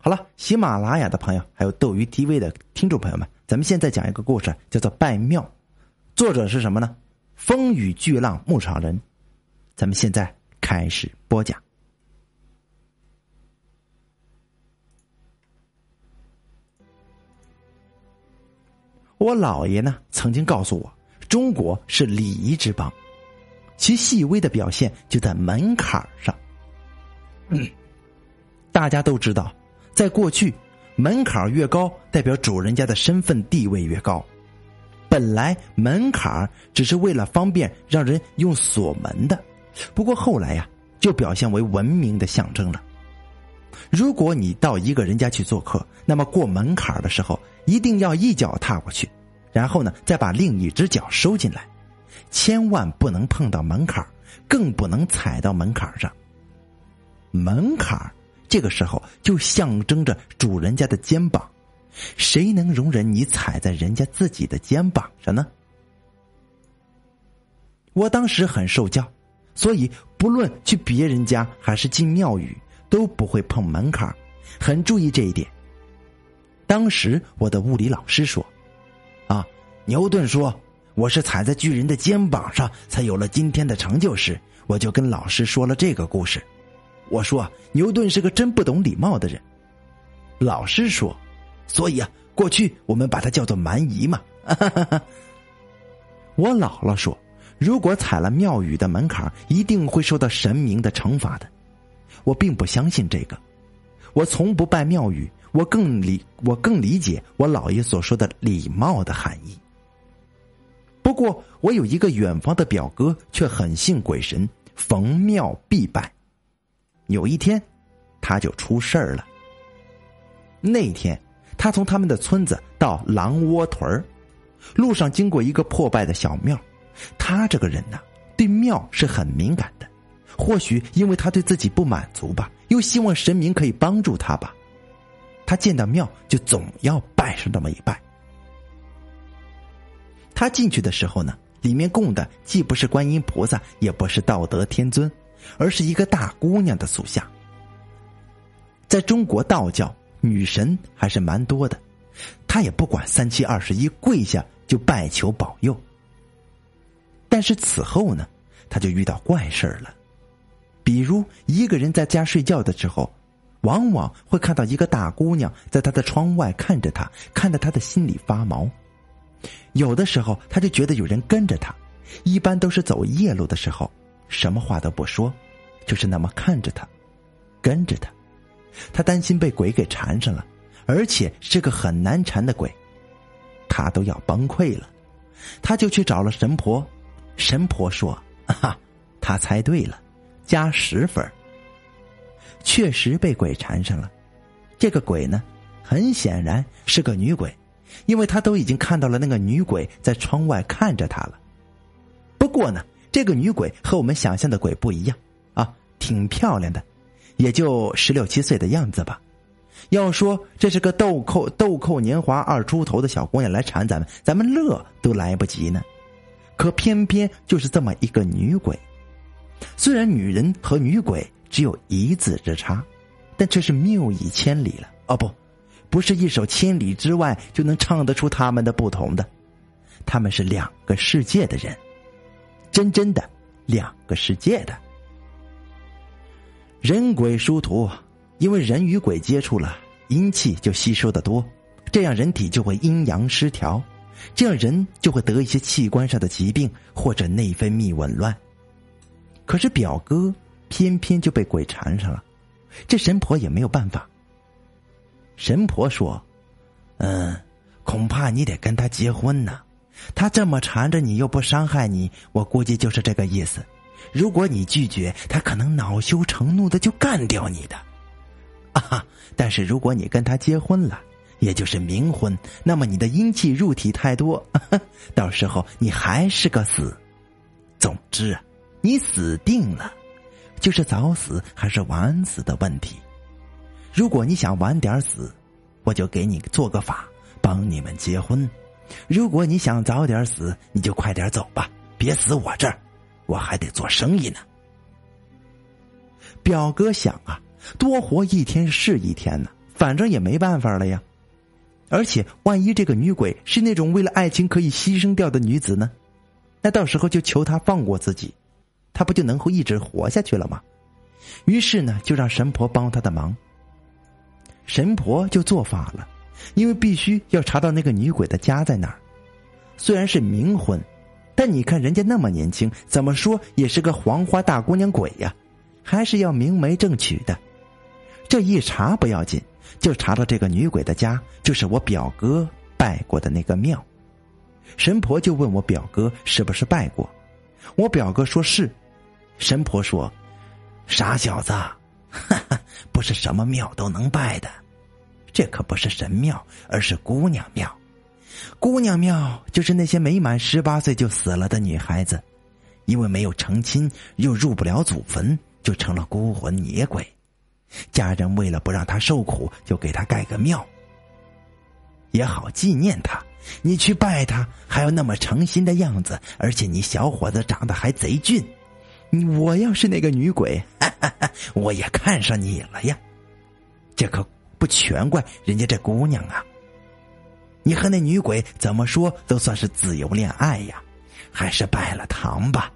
好了，喜马拉雅的朋友，还有斗鱼 TV 的听众朋友们，咱们现在讲一个故事，叫做《拜庙》，作者是什么呢？风雨巨浪牧场人。咱们现在开始播讲。我姥爷呢，曾经告诉我，中国是礼仪之邦，其细微的表现就在门槛上。大家都知道。在过去，门槛越高，代表主人家的身份地位越高。本来门槛只是为了方便让人用锁门的，不过后来呀，就表现为文明的象征了。如果你到一个人家去做客，那么过门槛的时候，一定要一脚踏过去，然后呢，再把另一只脚收进来，千万不能碰到门槛，更不能踩到门槛上。门槛这个时候就象征着主人家的肩膀，谁能容忍你踩在人家自己的肩膀上呢？我当时很受教，所以不论去别人家还是进庙宇，都不会碰门槛，很注意这一点。当时我的物理老师说：“啊，牛顿说我是踩在巨人的肩膀上才有了今天的成就时，我就跟老师说了这个故事。”我说牛顿是个真不懂礼貌的人，老师说，所以啊，过去我们把他叫做蛮夷嘛。我姥姥说，如果踩了庙宇的门槛，一定会受到神明的惩罚的。我并不相信这个，我从不拜庙宇，我更理我更理解我姥爷所说的礼貌的含义。不过，我有一个远方的表哥，却很信鬼神，逢庙必拜。有一天，他就出事儿了。那天，他从他们的村子到狼窝屯儿，路上经过一个破败的小庙。他这个人呢，对庙是很敏感的。或许因为他对自己不满足吧，又希望神明可以帮助他吧。他见到庙就总要拜上这么一拜。他进去的时候呢，里面供的既不是观音菩萨，也不是道德天尊。而是一个大姑娘的塑像。在中国道教，女神还是蛮多的，她也不管三七二十一，跪下就拜求保佑。但是此后呢，他就遇到怪事儿了，比如一个人在家睡觉的时候，往往会看到一个大姑娘在他的窗外看着他，看得他的心里发毛。有的时候他就觉得有人跟着他，一般都是走夜路的时候。什么话都不说，就是那么看着他，跟着他。他担心被鬼给缠上了，而且是个很难缠的鬼，他都要崩溃了。他就去找了神婆，神婆说：“哈，他猜对了，加十分。”确实被鬼缠上了。这个鬼呢，很显然是个女鬼，因为他都已经看到了那个女鬼在窗外看着他了。不过呢。这个女鬼和我们想象的鬼不一样，啊，挺漂亮的，也就十六七岁的样子吧。要说这是个豆蔻豆蔻年华二出头的小姑娘来缠咱们，咱们乐都来不及呢。可偏偏就是这么一个女鬼，虽然女人和女鬼只有一字之差，但却是谬以千里了。哦不，不是一首《千里之外》就能唱得出他们的不同的，他们是两个世界的人。真真的，两个世界的人鬼殊途，因为人与鬼接触了，阴气就吸收的多，这样人体就会阴阳失调，这样人就会得一些器官上的疾病或者内分泌紊乱。可是表哥偏偏就被鬼缠上了，这神婆也没有办法。神婆说：“嗯，恐怕你得跟他结婚呢。”他这么缠着你又不伤害你，我估计就是这个意思。如果你拒绝，他可能恼羞成怒的就干掉你的。啊哈！但是如果你跟他结婚了，也就是冥婚，那么你的阴气入体太多，到时候你还是个死。总之啊，你死定了，就是早死还是晚死的问题。如果你想晚点死，我就给你做个法，帮你们结婚。如果你想早点死，你就快点走吧，别死我这儿，我还得做生意呢。表哥想啊，多活一天是一天呢，反正也没办法了呀。而且，万一这个女鬼是那种为了爱情可以牺牲掉的女子呢？那到时候就求她放过自己，她不就能够一直活下去了吗？于是呢，就让神婆帮她的忙。神婆就做法了，因为必须要查到那个女鬼的家在哪儿。虽然是冥婚，但你看人家那么年轻，怎么说也是个黄花大姑娘鬼呀，还是要明媒正娶的。这一查不要紧。就查到这个女鬼的家，就是我表哥拜过的那个庙。神婆就问我表哥是不是拜过，我表哥说是。神婆说：“傻小子，哈哈，不是什么庙都能拜的，这可不是神庙，而是姑娘庙。姑娘庙就是那些没满十八岁就死了的女孩子，因为没有成亲，又入不了祖坟，就成了孤魂野鬼。”家人为了不让她受苦，就给她盖个庙，也好纪念她。你去拜她，还要那么诚心的样子，而且你小伙子长得还贼俊。我要是那个女鬼，我也看上你了呀。这可不全怪人家这姑娘啊。你和那女鬼怎么说都算是自由恋爱呀，还是拜了堂吧。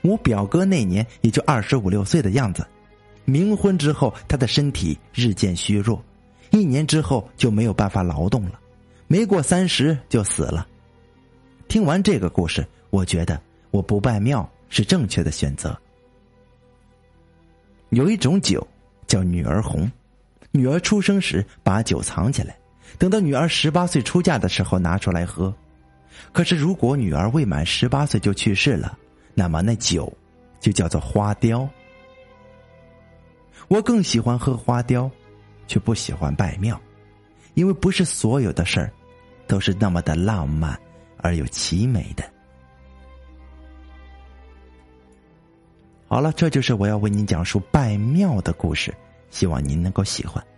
我表哥那年也就二十五六岁的样子。冥婚之后，他的身体日渐虚弱，一年之后就没有办法劳动了，没过三十就死了。听完这个故事，我觉得我不拜庙是正确的选择。有一种酒叫女儿红，女儿出生时把酒藏起来，等到女儿十八岁出嫁的时候拿出来喝。可是如果女儿未满十八岁就去世了，那么那酒就叫做花雕。我更喜欢喝花雕，却不喜欢拜庙，因为不是所有的事儿都是那么的浪漫而又凄美的。好了，这就是我要为您讲述拜庙的故事，希望您能够喜欢。